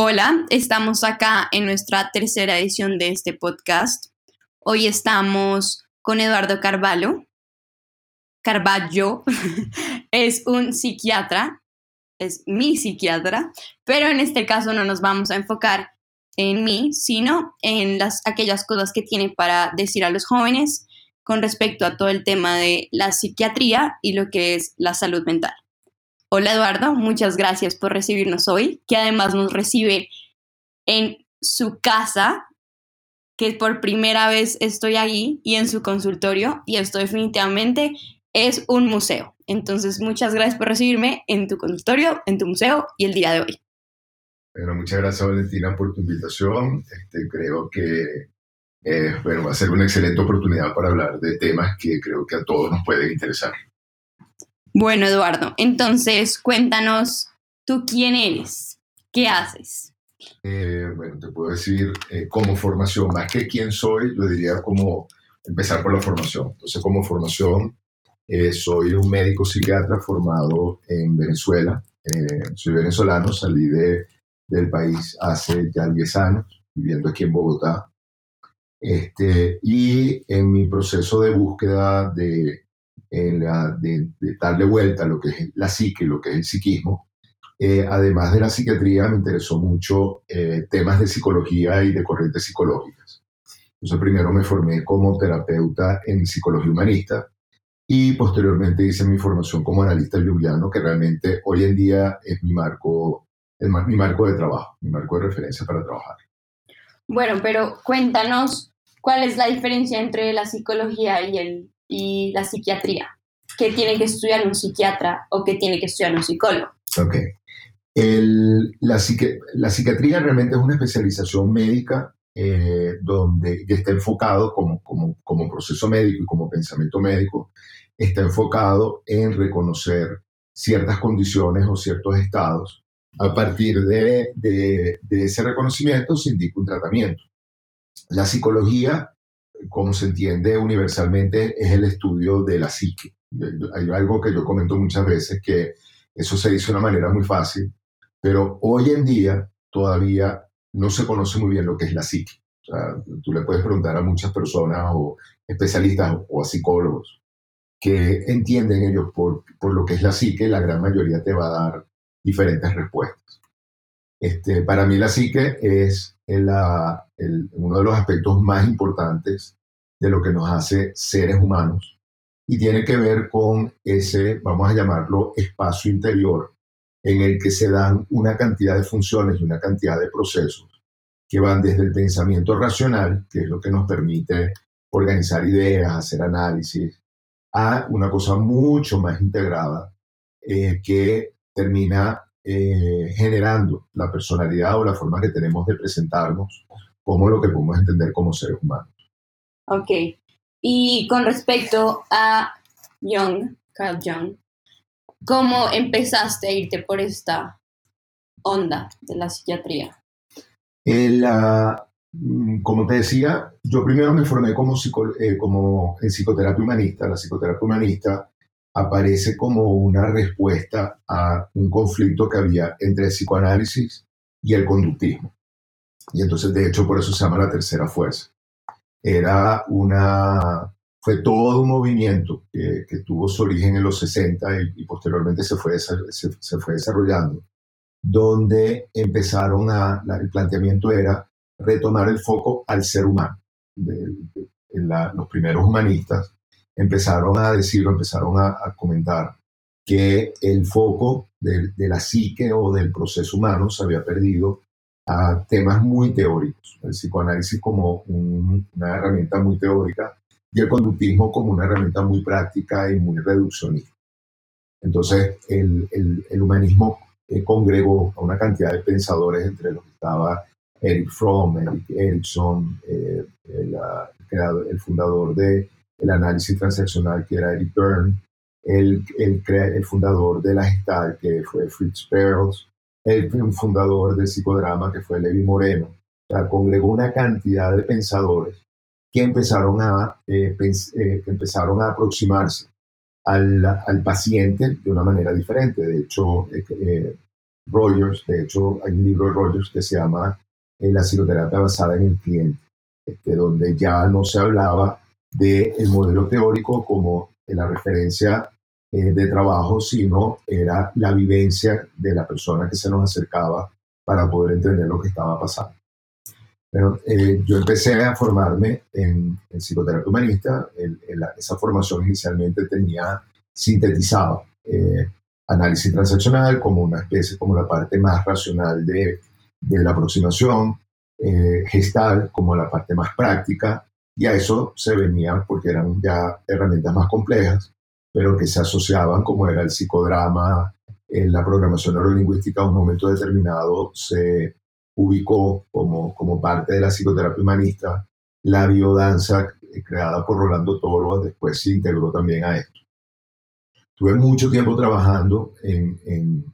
Hola, estamos acá en nuestra tercera edición de este podcast. Hoy estamos con Eduardo Carvalho. Carvalho es un psiquiatra, es mi psiquiatra, pero en este caso no nos vamos a enfocar en mí, sino en las, aquellas cosas que tiene para decir a los jóvenes con respecto a todo el tema de la psiquiatría y lo que es la salud mental. Hola Eduardo, muchas gracias por recibirnos hoy, que además nos recibe en su casa, que por primera vez estoy ahí y en su consultorio y esto definitivamente es un museo. Entonces, muchas gracias por recibirme en tu consultorio, en tu museo y el día de hoy. Bueno, muchas gracias Valentina por tu invitación. Este, creo que eh, va a ser una excelente oportunidad para hablar de temas que creo que a todos nos pueden interesar. Bueno, Eduardo, entonces cuéntanos, ¿tú quién eres? ¿Qué haces? Eh, bueno, te puedo decir eh, como formación, más que quién soy, yo diría como empezar por la formación. Entonces, como formación, eh, soy un médico psiquiatra formado en Venezuela. soy venezolano, salí de, del país hace ya 10 años, viviendo aquí en Bogotá. Este, y en mi proceso de búsqueda de de, darle vuelta a lo que es la psique, lo que es el psiquismo. Eh, además de la psiquiatría, me interesó mucho eh, temas de psicología y de corrientes psicológicas. Entonces, primero me formé como terapeuta en psicología humanista y posteriormente hice mi formación como analista junguiano, que realmente hoy en día es mi marco, es mi marco de trabajo, mi marco de referencia para trabajar. Bueno, pero cuéntanos cuál es la diferencia entre la psicología y el y la psiquiatría. ¿Qué tiene que estudiar un psiquiatra o qué tiene que estudiar un psicólogo? Ok. la, psiquiatría realmente es una especialización médica eh, donde está enfocado como, como, proceso médico y como pensamiento médico, está enfocado en reconocer ciertas condiciones o ciertos estados. A partir de, de ese reconocimiento se indica un tratamiento. La psicología como se entiende universalmente, es el estudio de la psique. Hay algo que yo comento muchas veces, que eso se dice de una manera muy fácil, pero hoy en día todavía no se conoce muy bien lo que es la psique. Tú le puedes preguntar a muchas personas o especialistas o a psicólogos que entienden ellos por lo que es la psique, la gran mayoría te va a dar diferentes respuestas. Este, para mí la psique es uno de los aspectos más importantes de lo que nos hace seres humanos y tiene que ver con ese, vamos a llamarlo, espacio interior en el que se dan una cantidad de funciones y una cantidad de procesos que van desde el pensamiento racional, que es lo que nos permite organizar ideas, hacer análisis, a una cosa mucho más integrada eh, que termina eh, generando la personalidad o la forma que tenemos de presentarnos como lo que podemos entender como seres humanos. Ok. Y con respecto a Jung, Carl Jung, ¿cómo empezaste a irte por esta onda de la psiquiatría? Mm, como te decía, yo primero me formé como, eh, como en psicoterapia humanista. La psicoterapia humanista aparece como una respuesta a un conflicto que había entre el psicoanálisis y el conductismo. Y entonces, de hecho, por eso se llama la tercera fuerza. Era una, fue todo un movimiento que, tuvo su origen en los 60 y, posteriormente se fue, se, se, fue desarrollando, donde empezaron a, el planteamiento era retomar el foco al ser humano. los primeros humanistas empezaron a decir empezaron a, comentar que el foco de, la psique o del proceso humano se había perdido a temas muy teóricos, el psicoanálisis como una herramienta muy teórica y el conductismo como una herramienta muy práctica y muy reduccionista. Entonces, el, el, humanismo eh, congregó a una cantidad de pensadores, entre los que estaba Eric Fromm, Eric Erickson, eh, el, el, fundador de el análisis transaccional, que era Eric Byrne, el, fundador de la Gestalt, que fue Fritz Perls, el fundador del psicodrama, que fue Levi Moreno. O sea, congregó una cantidad de pensadores que empezaron a, eh, eh, empezaron a aproximarse al, paciente de una manera diferente. De hecho, eh, Rogers, de hecho hay un libro de Rogers que se llama La psicoterapia basada en el cliente, este, donde ya no se hablaba del el modelo teórico como la referencia eh, de trabajo, sino era la vivencia de la persona que se nos acercaba para poder entender lo que estaba pasando. Bueno, eh, yo empecé a formarme en, psicoterapia humanista. esa formación inicialmente tenía sintetizado eh, análisis transaccional como una especie, como la parte más racional de, de la aproximación, eh, gestal como la parte más práctica, y a eso se venía porque eran ya herramientas más complejas, pero que se asociaban como era el psicodrama, en la programación neurolingüística a un momento determinado se ubicó como, como parte de la psicoterapia humanista, la biodanza eh, creada por Rolando Toro después se integró también a esto. Tuve mucho tiempo trabajando eh,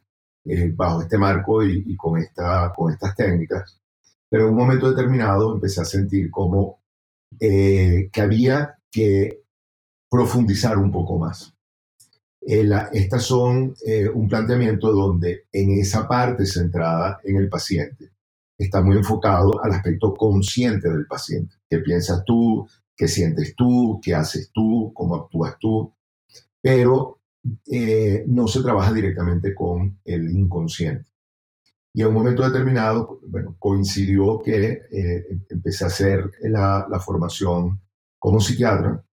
bajo este marco y, con, esta, con estas técnicas, pero en un momento determinado empecé a sentir como eh, que había que profundizar un poco más. estas son un planteamiento donde en esa parte centrada en el paciente, está muy enfocado al aspecto consciente del paciente. ¿Qué piensas tú? ¿Qué sientes tú? ¿Qué haces tú? ¿Cómo actúas tú? Pero eh, no se trabaja directamente con el inconsciente. Y en un momento determinado, bueno, coincidió que eh, empecé a hacer la, formación como psiquiatra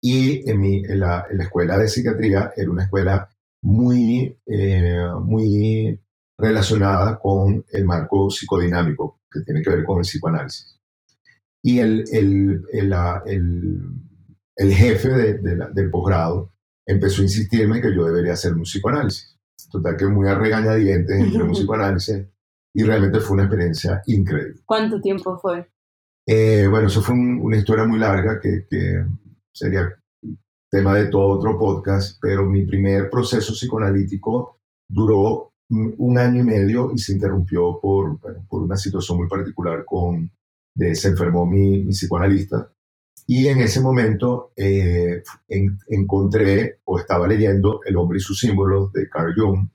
y en, mi, en, la, escuela de psiquiatría era una escuela muy, eh, muy relacionada con el marco psicodinámico, que tiene que ver con el psicoanálisis. Y el, el, el, el jefe del posgrado empezó a insistirme que yo debería hacer un psicoanálisis. Total que muy a regañadientes entré un psicoanálisis y realmente fue una experiencia increíble. ¿Cuánto tiempo fue? Eh, bueno, eso fue una historia muy larga que, que, sería tema de todo otro podcast, pero mi primer proceso psicoanalítico duró un año y medio y se interrumpió por, por una situación muy particular con, de, se enfermó mi, mi psicoanalista y en ese momento eh, encontré o estaba leyendo El hombre y sus símbolos de Carl Jung.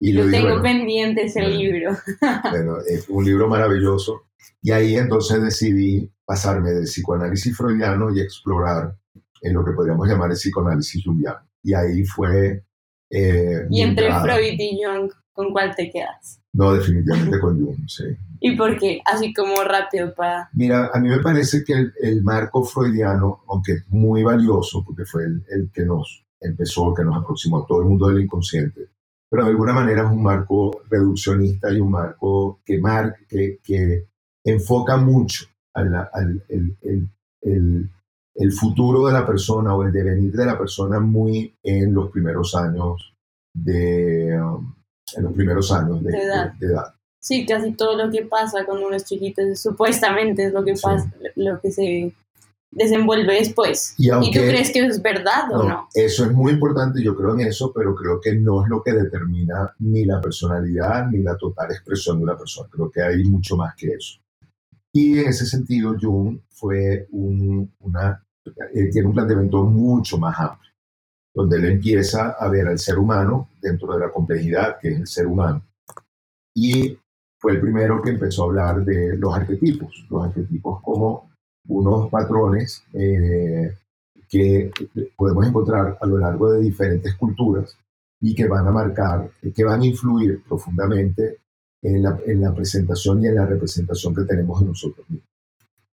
Y Yo tengo pendiente ese libro. Bueno, es un libro maravilloso. Y ahí entonces decidí pasarme del psicoanálisis freudiano y explorar en lo que podríamos llamar el psicoanálisis jungiano. Y ahí fue... Eh, y entre Freud y Jung, ¿con cuál te quedas? No, definitivamente con Jung, sí. ¿Y por qué? Así como rápido para... Mira, a mí me parece que el, marco freudiano, aunque es muy valioso, porque fue el, que nos empezó, que nos aproximó a todo el mundo del inconsciente, pero de alguna manera es un marco reduccionista y un marco que, mar, que, que enfoca mucho al, al el, el, el, futuro de la persona o el devenir de la persona muy en los primeros años de, um, en los primeros años de, edad. Sí, casi todo lo que pasa cuando uno es chiquito supuestamente es lo que pasa, lo que se desenvuelve después. Y, tú crees que es verdad o no? Eso es muy importante, yo creo en eso, pero creo que no es lo que determina ni la personalidad ni la total expresión de una persona. Creo que hay mucho más que eso. Y en ese sentido, Jung fue un, una, eh, tiene un planteamiento mucho más amplio donde él empieza a ver al ser humano dentro de la complejidad que es el ser humano. Y fue el primero que empezó a hablar de los arquetipos, los arquetipos como unos patrones eh, que podemos encontrar a lo largo de diferentes culturas y que van a marcar, que van a influir profundamente en la, en la presentación y en la representación que tenemos en nosotros mismos.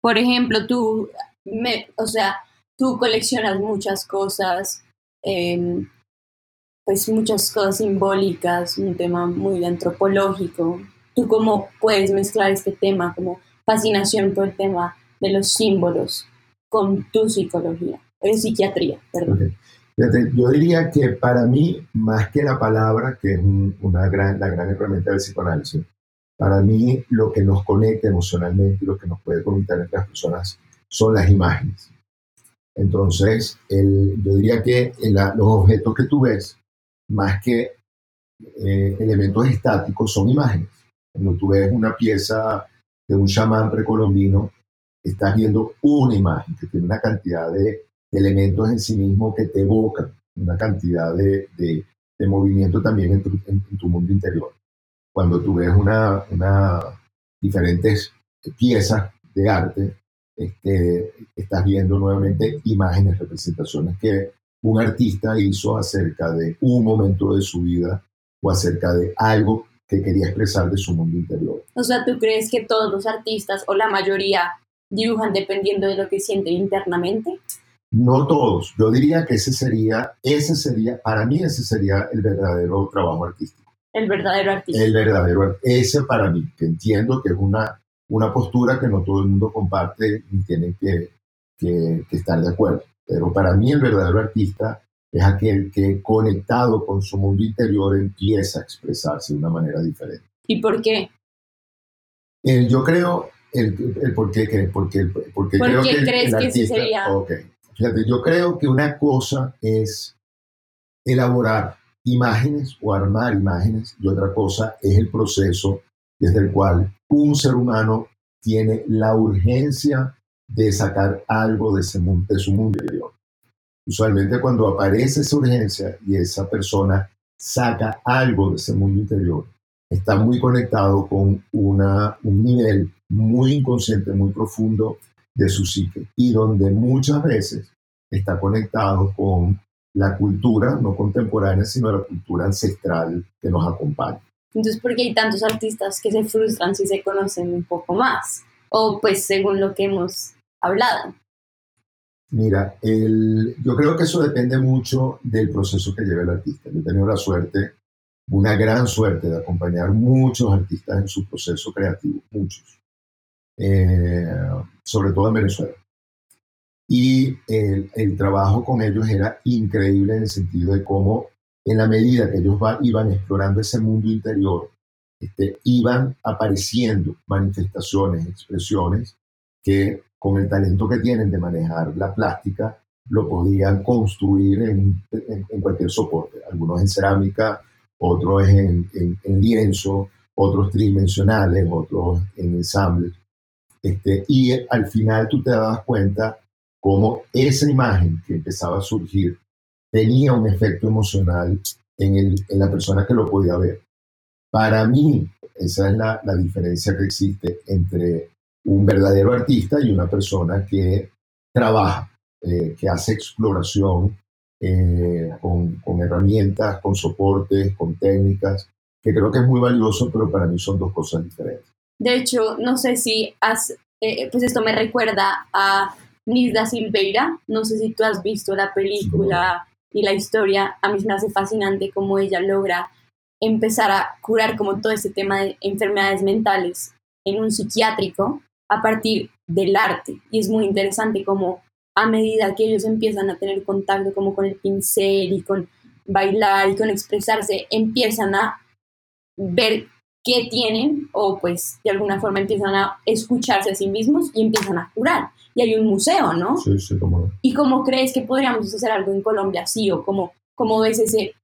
Por ejemplo, tú, me, o sea, tú coleccionas muchas cosas, Em, pues muchas cosas simbólicas, un tema muy antropológico. ¿Tú cómo puedes mezclar este tema como fascinación por el tema de los símbolos con tu psicología, o psiquiatría, perdón? yo diría que para mí, más que la palabra, que es una gran, la gran herramienta del psicoanálisis, para mí lo que nos conecta emocionalmente y lo que nos puede conectar entre las personas son las imágenes. Entonces, yo diría que los objetos que tú ves, más que eh, elementos estáticos, son imágenes. Cuando tú ves una pieza de un chamán precolombino, estás viendo una imagen que tiene una cantidad de, elementos en sí mismo que te evocan una cantidad de, movimiento también en tu, mundo interior. cuando tú ves una, una diferentes piezas de arte, este, estás viendo nuevamente imágenes, representaciones que un artista hizo acerca de un momento de su vida o acerca de algo que quería expresar de su mundo interior. O sea, ¿tú crees que todos los artistas o la mayoría dibujan dependiendo de lo que sienten internamente? No todos. Yo diría que ese sería, ese sería, para mí ese sería el verdadero trabajo artístico. El verdadero artista. El verdadero, ese para mí, que entiendo que es una, una postura que no todo el mundo comparte y tiene que, que, que estar de acuerdo. Pero para mí el verdadero artista es aquel que conectado con su mundo interior empieza a expresarse de una manera diferente. ¿Y por qué? El, yo creo, el, el por qué, porque, porque ¿Por creo qué que el- crees el que sí artista- sería? ok. Fíjate, yo creo que una cosa es elaborar imágenes o armar imágenes y otra cosa es el proceso desde el cual un ser humano tiene la urgencia de sacar algo de, su mundo interior. Usualmente cuando aparece esa urgencia y esa persona saca algo de ese mundo interior, está muy conectado con una, un nivel muy inconsciente, muy profundo de su psique y donde muchas veces está conectado con la cultura, no contemporánea, sino la cultura ancestral que nos acompaña. Entonces, ¿por qué hay tantos artistas que se frustran si se conocen un poco más? O pues según lo que hemos hablado. Mira, el- yo creo que eso depende mucho del proceso que lleva el artista. Yo he tenido la suerte, una gran suerte de acompañar muchos artistas en su proceso creativo, muchos, Eh, sobre todo en Venezuela. Y el, el trabajo con ellos era increíble en el sentido de cómo, en la medida que ellos va- iban explorando ese mundo interior, este, iban apareciendo manifestaciones, expresiones que con el talento que tienen de manejar la plástica, lo podían construir en, cualquier soporte. Algunos en cerámica, otros en lienzo, otros tridimensionales, otros en ensambles. Este, y al final tú te dabas cuenta cómo esa imagen que empezaba a surgir tenía un efecto emocional en, el- en la persona que lo podía ver. Para mí, esa es la, la diferencia que existe entre un verdadero artista y una persona que trabaja, eh, que hace exploración eh, con, con herramientas, con soportes, con técnicas, que creo que es muy valioso, pero para mí son dos cosas diferentes. De hecho, no sé si has, eh, pues esto me recuerda a Nilda Silveira. No sé si tú has visto la película y la historia. A mí me hace fascinante cómo ella logra empezar a curar como todo este tema de enfermedades mentales en un psiquiátrico a partir del arte. Y es muy interesante como a medida que ellos empiezan a tener contacto como con el pincel y con bailar y con expresarse, empiezan a ver qué tienen o pues de alguna forma empiezan a escucharse a sí mismos y empiezan a curar. Y hay un museo, ¿no? Sí, sí, cómo. ¿Y cómo crees que podríamos hacer algo en Colombia así o cómo, cómo ves ese,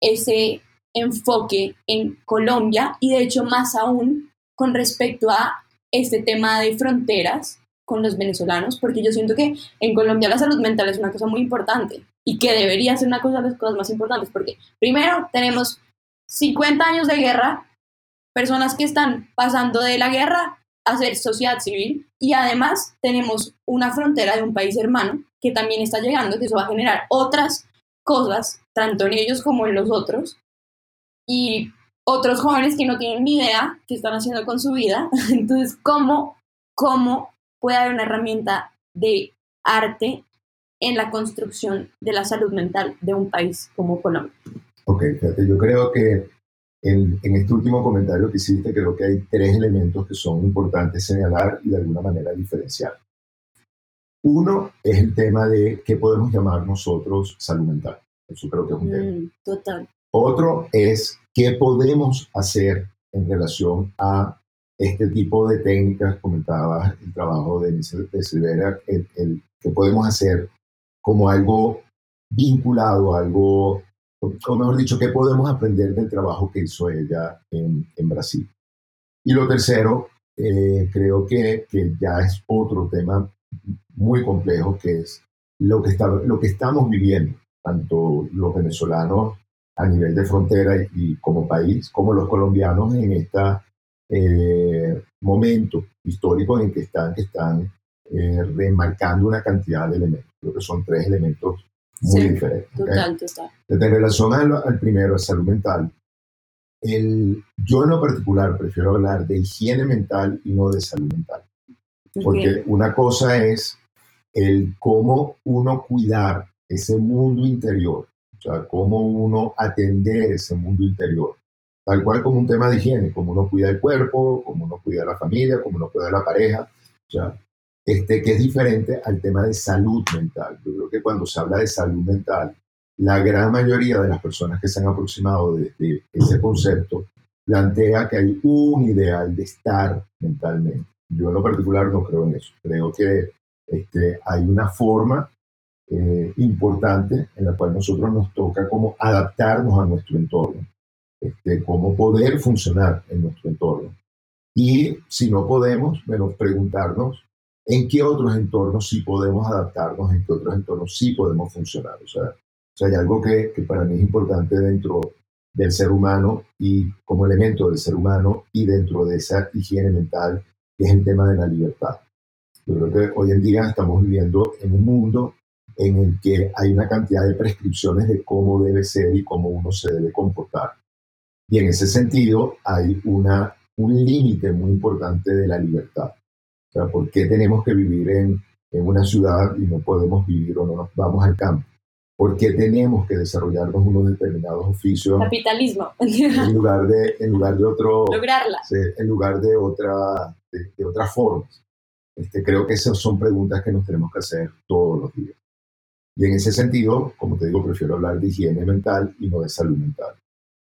ese enfoque en Colombia y de hecho más aún con respecto a este tema de fronteras con los venezolanos? Porque yo siento que en Colombia la salud mental es una cosa muy importante y que debería ser una cosa de las cosas más importantes porque primero tenemos 50 años de guerra, personas que están pasando de la guerra a ser sociedad civil y además tenemos una frontera de un país hermano que también está llegando, que eso va a generar otras cosas, tanto en ellos como en los otros, y otros jóvenes que no tienen ni idea qué están haciendo con su vida. Entonces, ¿cómo, cómo puede haber una herramienta de arte en la construcción de la salud mental de un país como Colombia? Ok, fíjate, yo creo que en, en este último comentario que hiciste, creo que hay tres elementos que son importantes señalar y de alguna manera diferenciar. Uno es el tema de qué podemos llamar nosotros salud mental. Eso creo que es un tema. Mm, total. Otro es qué podemos hacer en relación a este tipo de técnicas, comentabas el trabajo de, de Silvera, el, el, que podemos hacer como algo vinculado, algo, o mejor dicho, qué podemos aprender del trabajo que hizo ella en, en Brasil. Y lo tercero, eh, creo que, que ya es otro tema muy complejo, que es lo que, está, lo que estamos viviendo, tanto los venezolanos a nivel de frontera y, como país, como los colombianos en este momento histórico en que están, que están eh, remarcando una cantidad de elementos. Creo que son tres elementos muy diferentes. Total, total. En relación al, primero, a salud mental, el, yo en lo particular prefiero hablar de higiene mental y no de salud mental. Porque una cosa es el cómo uno cuidar ese mundo interior, o sea, cómo uno atender ese mundo interior, tal cual como un tema de higiene, como uno cuida el cuerpo, como uno cuida la familia, como uno cuida la pareja, o sea, este, que es diferente al tema de salud mental. Yo creo que cuando se habla de salud mental, la gran mayoría de las personas que se han aproximado de, ese concepto plantea que hay un ideal de estar mentalmente. Yo en lo particular no creo en eso. Creo que este, hay una forma eh, importante en la cual nosotros nos toca como adaptarnos a nuestro entorno, este, cómo poder funcionar en nuestro entorno. Y si no podemos, bueno, preguntarnos en qué otros entornos sí podemos adaptarnos, en qué otros entornos sí podemos funcionar. O sea, o hay algo que, que, para mí es importante dentro del ser humano y como elemento del ser humano y dentro de esa higiene mental, que es el tema de la libertad. Yo creo que hoy en día estamos viviendo en un mundo en el que hay una cantidad de prescripciones de cómo debe ser y cómo uno se debe comportar. Y en ese sentido hay una, un límite muy importante de la libertad. O sea, ¿por qué tenemos que vivir en, en una ciudad y no podemos vivir o no nos vamos al campo? ¿Por qué tenemos que desarrollarnos unos determinados oficios? Capitalismo. En lugar de, en lugar de otro... Lograrla. en lugar de, otra, de, otras formas. Este, creo que esas son preguntas que nos tenemos que hacer todos los días. Y en ese sentido, como te digo, prefiero hablar de higiene mental y no de salud mental.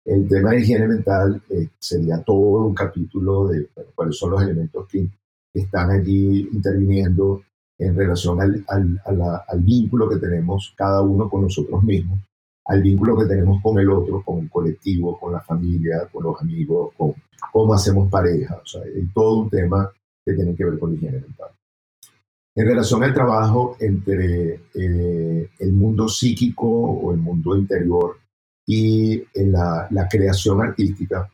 El tema de higiene mental eh, sería todo un capítulo de cuáles son los elementos que están allí interviniendo en relación al, al, vínculo que tenemos cada uno con nosotros mismos, al vínculo que tenemos con el otro, con el colectivo, con la familia, con los amigos, con cómo hacemos pareja. O sea, hay todo un tema que tiene que ver con la higiene mental. En relación al trabajo entre eh, el mundo psíquico o el mundo interior y la, la creación artística,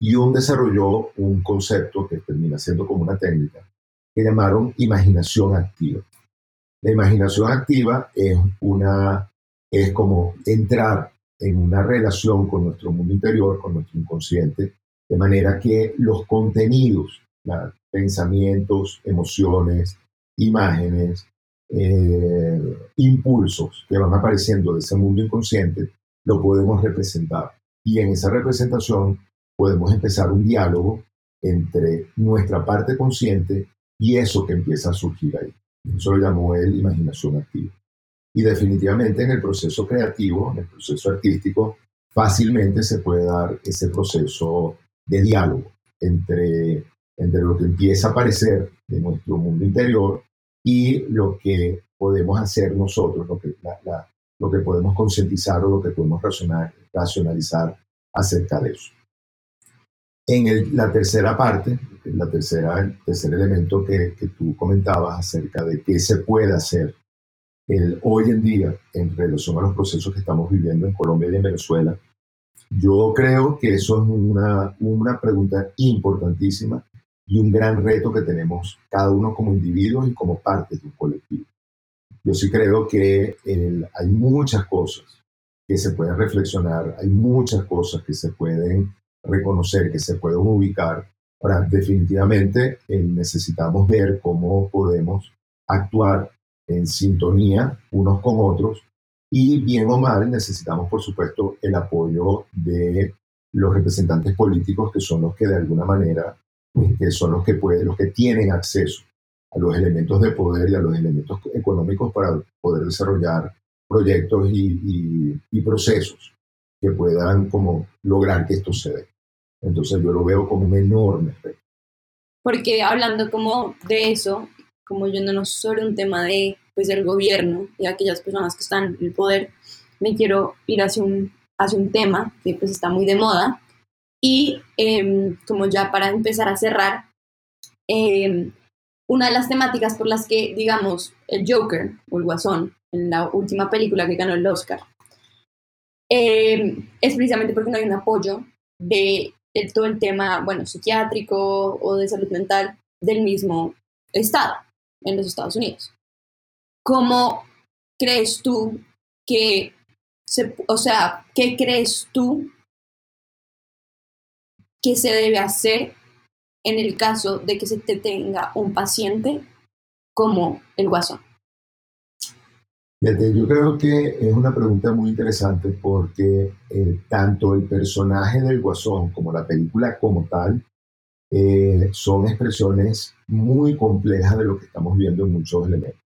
Jung desarrolló un concepto que termina siendo como una técnica que llamaron imaginación activa. La imaginación activa es, una, es como entrar en una relación con nuestro mundo interior, con nuestro inconsciente, de manera que los contenidos, pensamientos, emociones, imágenes, eh, impulsos que van apareciendo de ese mundo inconsciente, lo podemos representar. Y en esa representación podemos empezar un diálogo entre nuestra parte consciente y eso que empieza a surgir ahí. Eso lo llamó él imaginación activa. Y definitivamente en el proceso creativo, en el proceso artístico, fácilmente se puede dar ese proceso de diálogo entre, entre lo que empieza a aparecer de nuestro mundo interior y lo que podemos hacer nosotros, lo que, lo que podemos concientizar o lo que podemos racionalizar acerca de eso. En la tercera parte, la tercera, el tercer elemento que, que, tú comentabas acerca de qué se puede hacer el, hoy en día en relación a los procesos que estamos viviendo en Colombia y en Venezuela, yo creo que eso es una, una pregunta importantísima y un gran reto que tenemos cada uno como individuos y como parte de un colectivo. Yo sí creo que hay muchas cosas que se pueden reflexionar, hay muchas cosas que se pueden reconocer que se pueden ubicar. Ahora, definitivamente eh, necesitamos ver cómo podemos actuar en sintonía unos con otros y bien o mal necesitamos, por supuesto, el apoyo de los representantes políticos que son los que de alguna manera que son los que pueden, los que tienen acceso a los elementos de poder y a los elementos económicos para poder desarrollar proyectos y, y procesos que puedan como lograr que esto se dé. Entonces yo lo veo como un enorme reto. Porque hablando como de eso, como yéndonos sobre un tema de pues del gobierno y aquellas personas que están en el poder, me quiero ir hacia un, hacia un tema que pues está muy de moda y em, como ya para empezar a cerrar, em, una de las temáticas por las que, digamos, el Joker o el Guasón, en la última película que ganó el Oscar, eh, es precisamente porque no hay un apoyo de, de todo el tema, bueno, psiquiátrico o de salud mental del mismo estado en los Estados Unidos. ¿Cómo crees tú que, se, o sea, qué crees tú que se debe hacer en el caso de que se te tenga un paciente como el guasón? Yo creo que es una pregunta muy interesante porque eh, tanto el personaje del guasón como la película como tal eh, son expresiones muy complejas de lo que estamos viendo en muchos elementos.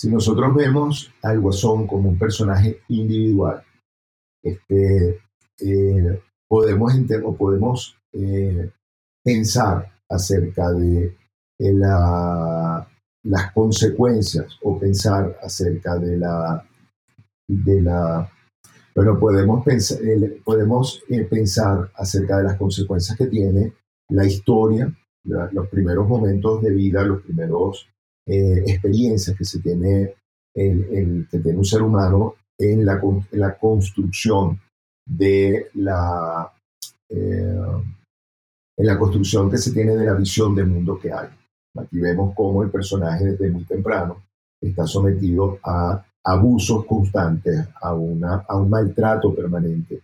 Si nosotros vemos al Guasón como un personaje individual, este, eh, podemos, o podemos eh, pensar acerca de, la, las consecuencias o pensar acerca de la, de la bueno, podemos pensar, podemos pensar acerca de las consecuencias que tiene la historia, los primeros momentos de vida, los primeros eh, experiencias que se tiene el, que tiene un ser humano en la, la construcción de la eh, en la construcción que se tiene de la visión del mundo que hay. Aquí vemos cómo el personaje desde muy temprano está sometido a abusos constantes, a, una, a un maltrato permanente,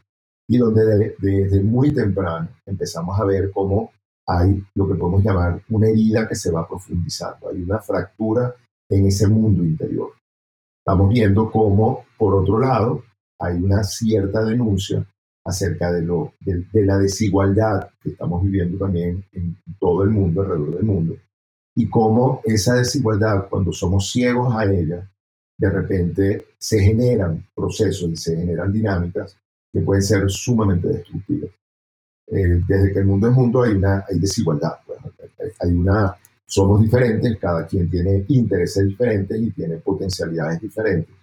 y donde desde muy temprano empezamos a ver cómo hay lo que podemos llamar una herida que se va profundizando, hay una fractura en ese mundo interior. Estamos viendo cómo, por otro lado, hay una cierta denuncia acerca de, lo, de, la desigualdad que estamos viviendo también en todo el mundo, alrededor del mundo, y cómo esa desigualdad, cuando somos ciegos a ella, de repente se generan procesos y se generan dinámicas que pueden ser sumamente destructivas. Eh, desde que el mundo es mundo hay una hay desigualdad. hay una, somos diferentes, cada quien tiene intereses diferentes y tiene potencialidades diferentes.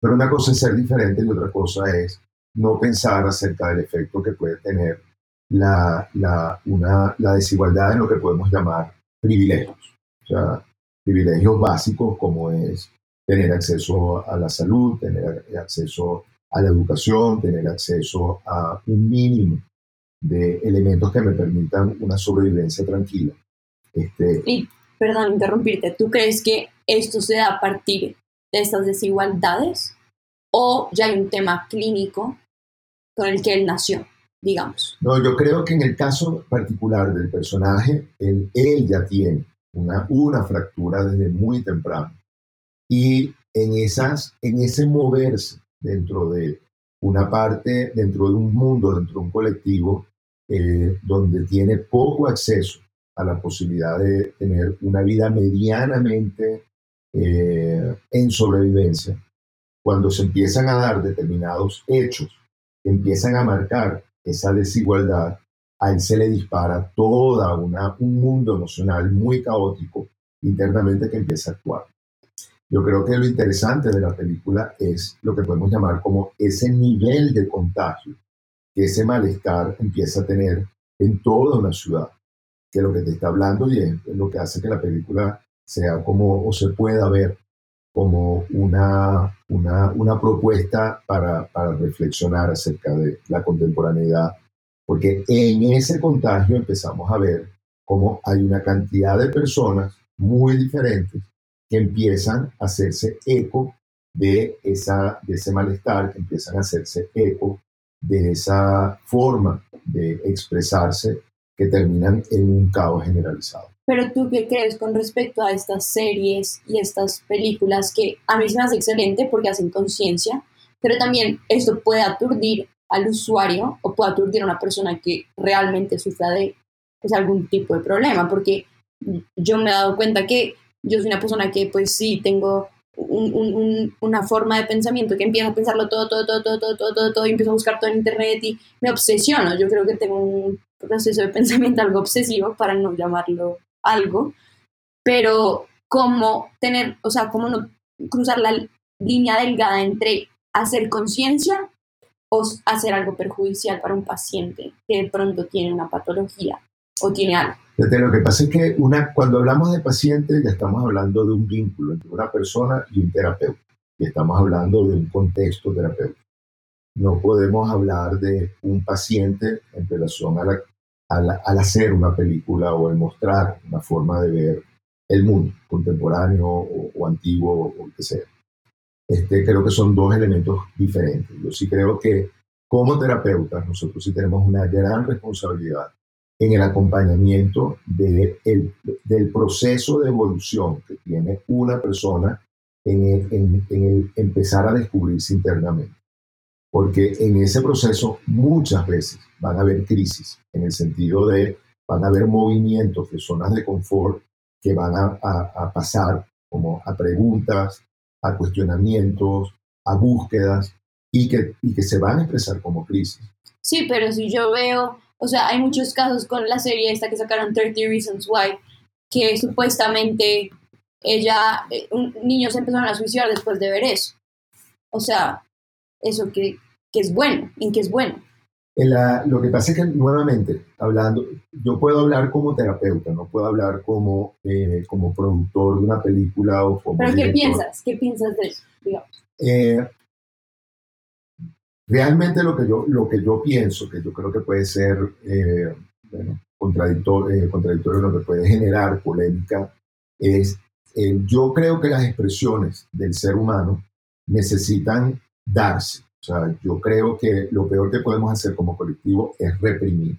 Pero una cosa es ser diferente y otra cosa es no pensar acerca del efecto que puede tener la, la, una, la desigualdad en lo que podemos llamar privilegios. O sea, privilegios básicos como es tener acceso a la salud, tener acceso a la educación, tener acceso a un mínimo de elementos que me permitan una sobrevivencia tranquila. Este, y, perdón, interrumpirte, ¿tú crees que esto se da a partir de estas desigualdades o ya hay un tema clínico con el que él nació, digamos? No, yo creo que en el caso particular del personaje, él, ya tiene una, una fractura desde muy temprano. Y en, esas, en ese moverse dentro de una parte dentro de un mundo, dentro de un colectivo, eh, donde tiene poco acceso a la posibilidad de tener una vida medianamente eh, en sobrevivencia, cuando se empiezan a dar determinados hechos empiezan a marcar esa desigualdad, a él se le dispara una, un mundo emocional muy caótico internamente que empieza a actuar. Yo creo que lo interesante de la película es lo que podemos llamar como ese nivel de contagio que ese malestar empieza a tener en toda una ciudad, que lo que te está hablando y es lo que hace que la película sea como o se pueda ver como una, una, una propuesta para, para reflexionar acerca de la contemporaneidad, porque en ese contagio empezamos a ver cómo hay una cantidad de personas muy diferentes que empiezan a hacerse eco de, esa, de ese malestar, que empiezan a hacerse eco de esa forma de expresarse que terminan en un caos generalizado. Pero tú qué crees con respecto a estas series y estas películas que a mí se me hace excelente porque hacen conciencia, pero también esto puede aturdir al usuario o puede aturdir a una persona que realmente sufra de pues, algún tipo de problema, porque yo me he dado cuenta que yo soy una persona que pues sí tengo una forma de pensamiento que empiezo a pensarlo todo, todo, todo, todo, todo, todo, todo, todo, y empiezo a buscar todo en internet y me obsesiono. Yo creo que tengo un proceso de pensamiento algo obsesivo, para no llamarlo algo, pero cómo tener, o sea, cómo no cruzar la línea delgada entre hacer conciencia o hacer algo perjudicial para un paciente que de pronto tiene una patología o tiene algo. Lo que pasa es que una, cuando hablamos de paciente ya estamos hablando de un vínculo entre una persona y un terapeuta. Y estamos hablando de un contexto terapéutico. No podemos hablar de un paciente en relación a al hacer una película o el mostrar una forma de ver el mundo contemporáneo o, antiguo o lo que sea. Este, creo que son dos elementos diferentes. Yo sí creo que como terapeutas nosotros sí tenemos una gran responsabilidad en el acompañamiento de el, del proceso de evolución que tiene una persona en en el empezar a descubrirse internamente. Porque en ese proceso muchas veces van a haber crisis, en el sentido de van a haber movimientos de zonas de confort que van a, pasar como a preguntas, a cuestionamientos, a búsquedas y que, y que se van a expresar como crisis. Sí, pero si yo veo, o sea, hay muchos casos con la serie esta que sacaron 30 Reasons Why, que supuestamente ella, eh, un, niños empezaron a suicidar después de ver eso. O sea, eso que, que es bueno, en que es bueno lo que pasa es que, nuevamente, hablando, yo puedo hablar como terapeuta, no puedo hablar como, eh, como productor de una película o como. ¿Pero qué piensas? ¿Qué piensas de eso? Eh, realmente lo que, yo, lo que yo pienso, que yo creo que puede ser eh, bueno, contradictorio, contradictorio, lo que puede generar polémica, es yo creo que las expresiones del ser humano necesitan darse o sea, yo creo que lo peor que podemos hacer como colectivo es reprimir.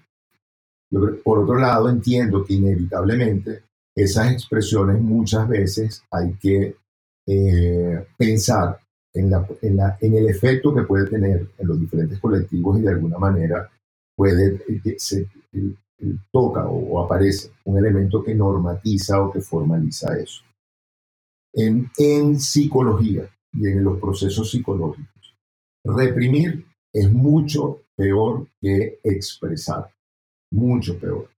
por otro lado, entiendo que inevitablemente esas expresiones muchas veces hay que eh, pensar en, la, en, la, en, el efecto que puede tener en los diferentes colectivos y de alguna manera puede, eh, se, toca o, aparece un elemento que normatiza o que formaliza eso. En, en psicología y en los procesos psicológicos, Reprimir es mucho peor que expresar, mucho peor.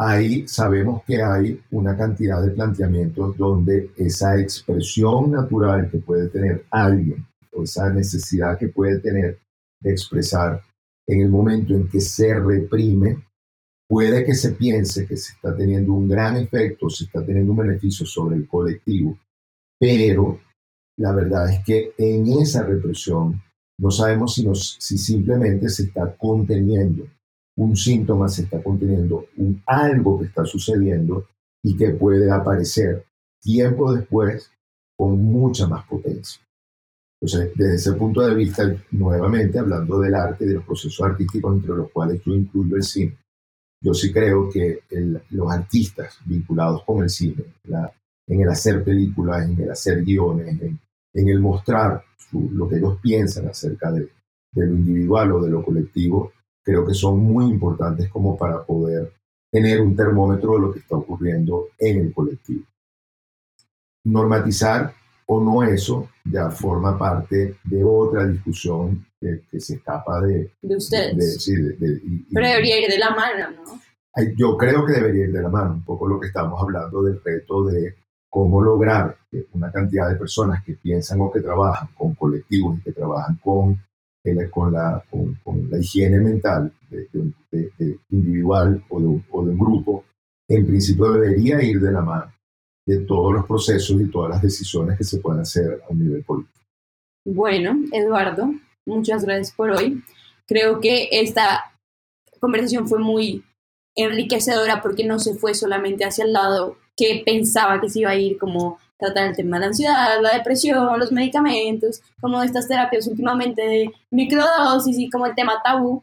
Ahí sabemos que hay una cantidad de planteamientos donde esa expresión natural que puede tener alguien o esa necesidad que puede tener de expresar en el momento en que se reprime, puede que se piense que se está teniendo un gran efecto, se está teniendo un beneficio sobre el colectivo, pero la verdad es que en esa represión no sabemos si, si simplemente se está conteniendo un síntoma, se está conteniendo un algo que está sucediendo y que puede aparecer tiempo después con mucha más potencia. Entonces, desde ese punto de vista, nuevamente hablando del arte, de los procesos artísticos entre los cuales yo incluyo el cine, yo sí creo que los artistas vinculados con el cine, en el hacer películas, en el hacer guiones, en, en el mostrar lo que ellos piensan acerca de, lo individual o de lo colectivo, creo que son muy importantes como para poder tener un termómetro de lo que está ocurriendo en el colectivo. Normatizar o no eso ya forma parte de otra discusión que, se escapa de... De ustedes. Pero debería ir de la mano, ¿no? Yo creo que debería ir de la mano, un poco lo que estamos hablando del reto de cómo lograr una cantidad de personas que piensan o que trabajan con colectivos y que trabajan con, la, con, la higiene mental individual o de, un grupo, en principio debería ir de la mano de todos los procesos y todas las decisiones que se pueden hacer a un nivel político. Bueno, Eduardo, muchas gracias por hoy. Creo que esta conversación fue muy enriquecedora porque no se fue solamente hacia el lado que pensaba que se iba a ir, como tratar el tema de la ansiedad, la depresión, los medicamentos, como estas terapias últimamente de microdosis y como el tema tabú.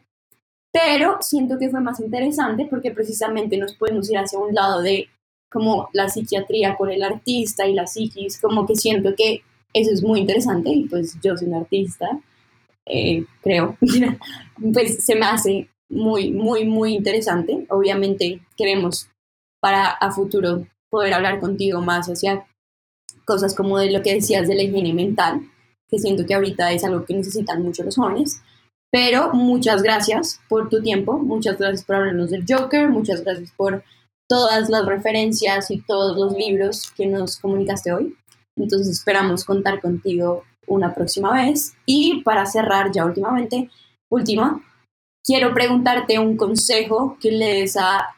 Pero siento que fue más interesante porque precisamente nos podemos ir hacia un lado de como la psiquiatría con el artista y la psiquis, como que siento que eso es muy interesante y pues yo soy un artista, eh, creo, pues se me hace muy, muy, muy interesante. Obviamente queremos para a futuro poder hablar contigo más hacia cosas como de lo que decías de la higiene mental, que siento que ahorita es algo que necesitan mucho los jóvenes. Pero muchas gracias por tu tiempo, muchas gracias por hablarnos del Joker, muchas gracias por todas las referencias y todos los libros que nos comunicaste hoy. Entonces esperamos contar contigo una próxima vez. Y para cerrar ya últimamente, última, quiero preguntarte un consejo que le des a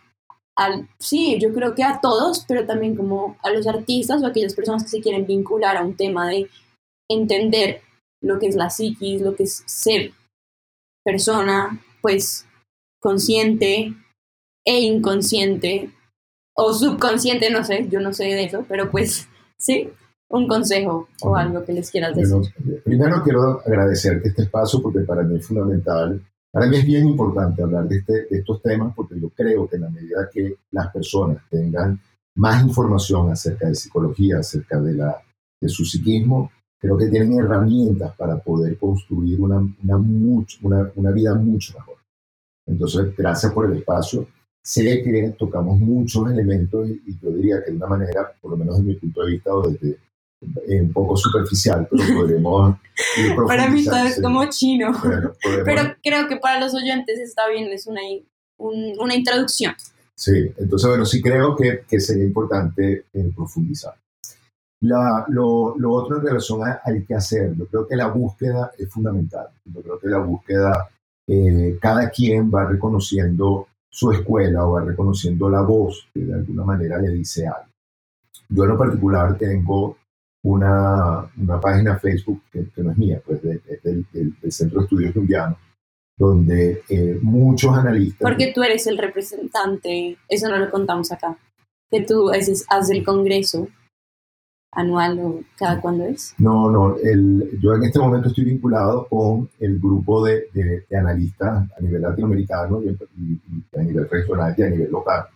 sí, yo creo que a todos, pero también como a los artistas o a aquellas personas que se quieren vincular a un tema de entender lo que es la psiquis, lo que es ser persona, pues, consciente e inconsciente, o subconsciente, no sé, yo no sé de eso, pero pues, sí, un consejo o algo que les quieras decir. primero quiero agradecerte este espacio porque para mí es fundamental, para mí es bien importante hablar de, este, de estos temas porque yo creo que en la medida que las personas tengan más información acerca de psicología, acerca de, la, de su psiquismo, creo que tienen herramientas para poder construir una, una, una, una vida mucho mejor. Entonces, gracias por el espacio. Sé que tocamos muchos elementos y, y yo diría que de una manera, por lo menos desde mi punto de vista o desde un poco superficial, pero podremos... para mí todo es como chino, pero creo que para los oyentes está bien, es una, una introducción. Sí, entonces bueno, sí creo que, que sería importante eh, profundizar. La, lo, lo, otro en relación al que hacer, yo creo que la búsqueda es fundamental. Yo creo que la búsqueda, eh, cada quien va reconociendo su escuela o va reconociendo la voz que de alguna manera le dice algo. Yo en lo particular tengo una, una página Facebook que, no es mía, pues del, Centro de Estudios Jungianos, donde eh, muchos analistas... Porque tú eres el representante, eso no lo contamos acá, que tú haces, haces el congreso anual o cada cuándo es? No, no, el, yo en este momento estoy vinculado con el grupo de, de, analistas a nivel latinoamericano y, a nivel regional y a nivel local.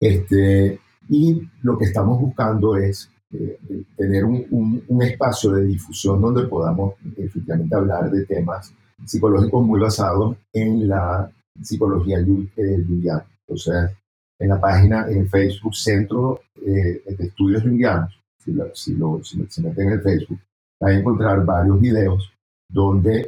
Este, y lo que estamos buscando es eh, tener un, un, espacio de difusión donde podamos efectivamente hablar de temas psicológicos muy basados en la psicología junguiana. O sea, en la página, en Facebook Centro eh, de Estudios Jungianos, si, lo, si, lo, si, si meten en el Facebook, van a encontrar varios videos donde,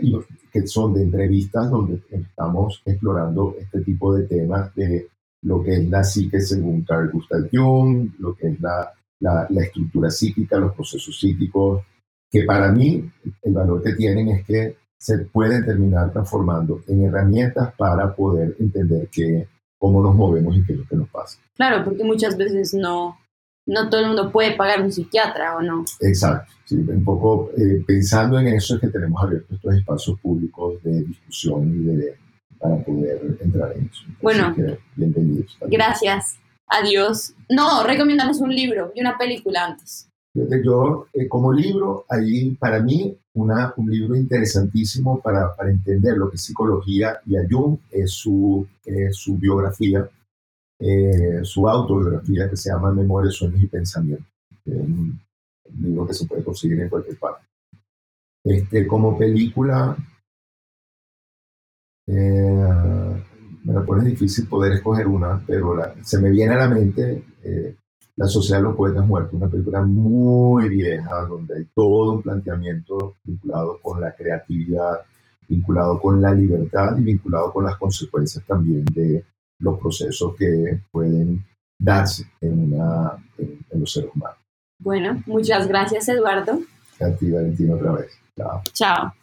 que son de entrevistas donde estamos explorando este tipo de temas de lo que es la psique según Carl Gustav Jung, lo que es la la, estructura psíquica, los procesos psíquicos, que para mí el valor que tienen es que se pueden terminar transformando en herramientas para poder entender que, cómo nos movemos y qué es lo que nos pasa. Claro, porque muchas veces no, no todo el mundo puede pagar un psiquiatra o no. Exacto, sí, un poco eh, pensando en eso es que tenemos abiertos estos espacios públicos de discusión y de, para poder entrar en eso. bueno, bienvenidos. Gracias. Adiós. No, recomiéndanos un libro y una película antes. Yo, eh, como libro, ahí para mí una, un libro interesantísimo para, para, entender lo que es psicología y a Jung es su, su biografía, eh, su autobiografía que se llama Memorias, Sueños y Pensamientos. un libro que se puede conseguir en cualquier parte. Este, como película, eh, me lo pone difícil poder escoger una, pero se me viene a la mente eh, La Sociedad de los Poetas Muertos, una película muy vieja, donde hay todo un planteamiento vinculado con la creatividad, vinculado con la libertad y vinculado con las consecuencias también de los procesos que pueden darse en, una, en, los seres humanos. Bueno, muchas gracias Eduardo. A ti, Valentina, otra vez. Chao. Chao.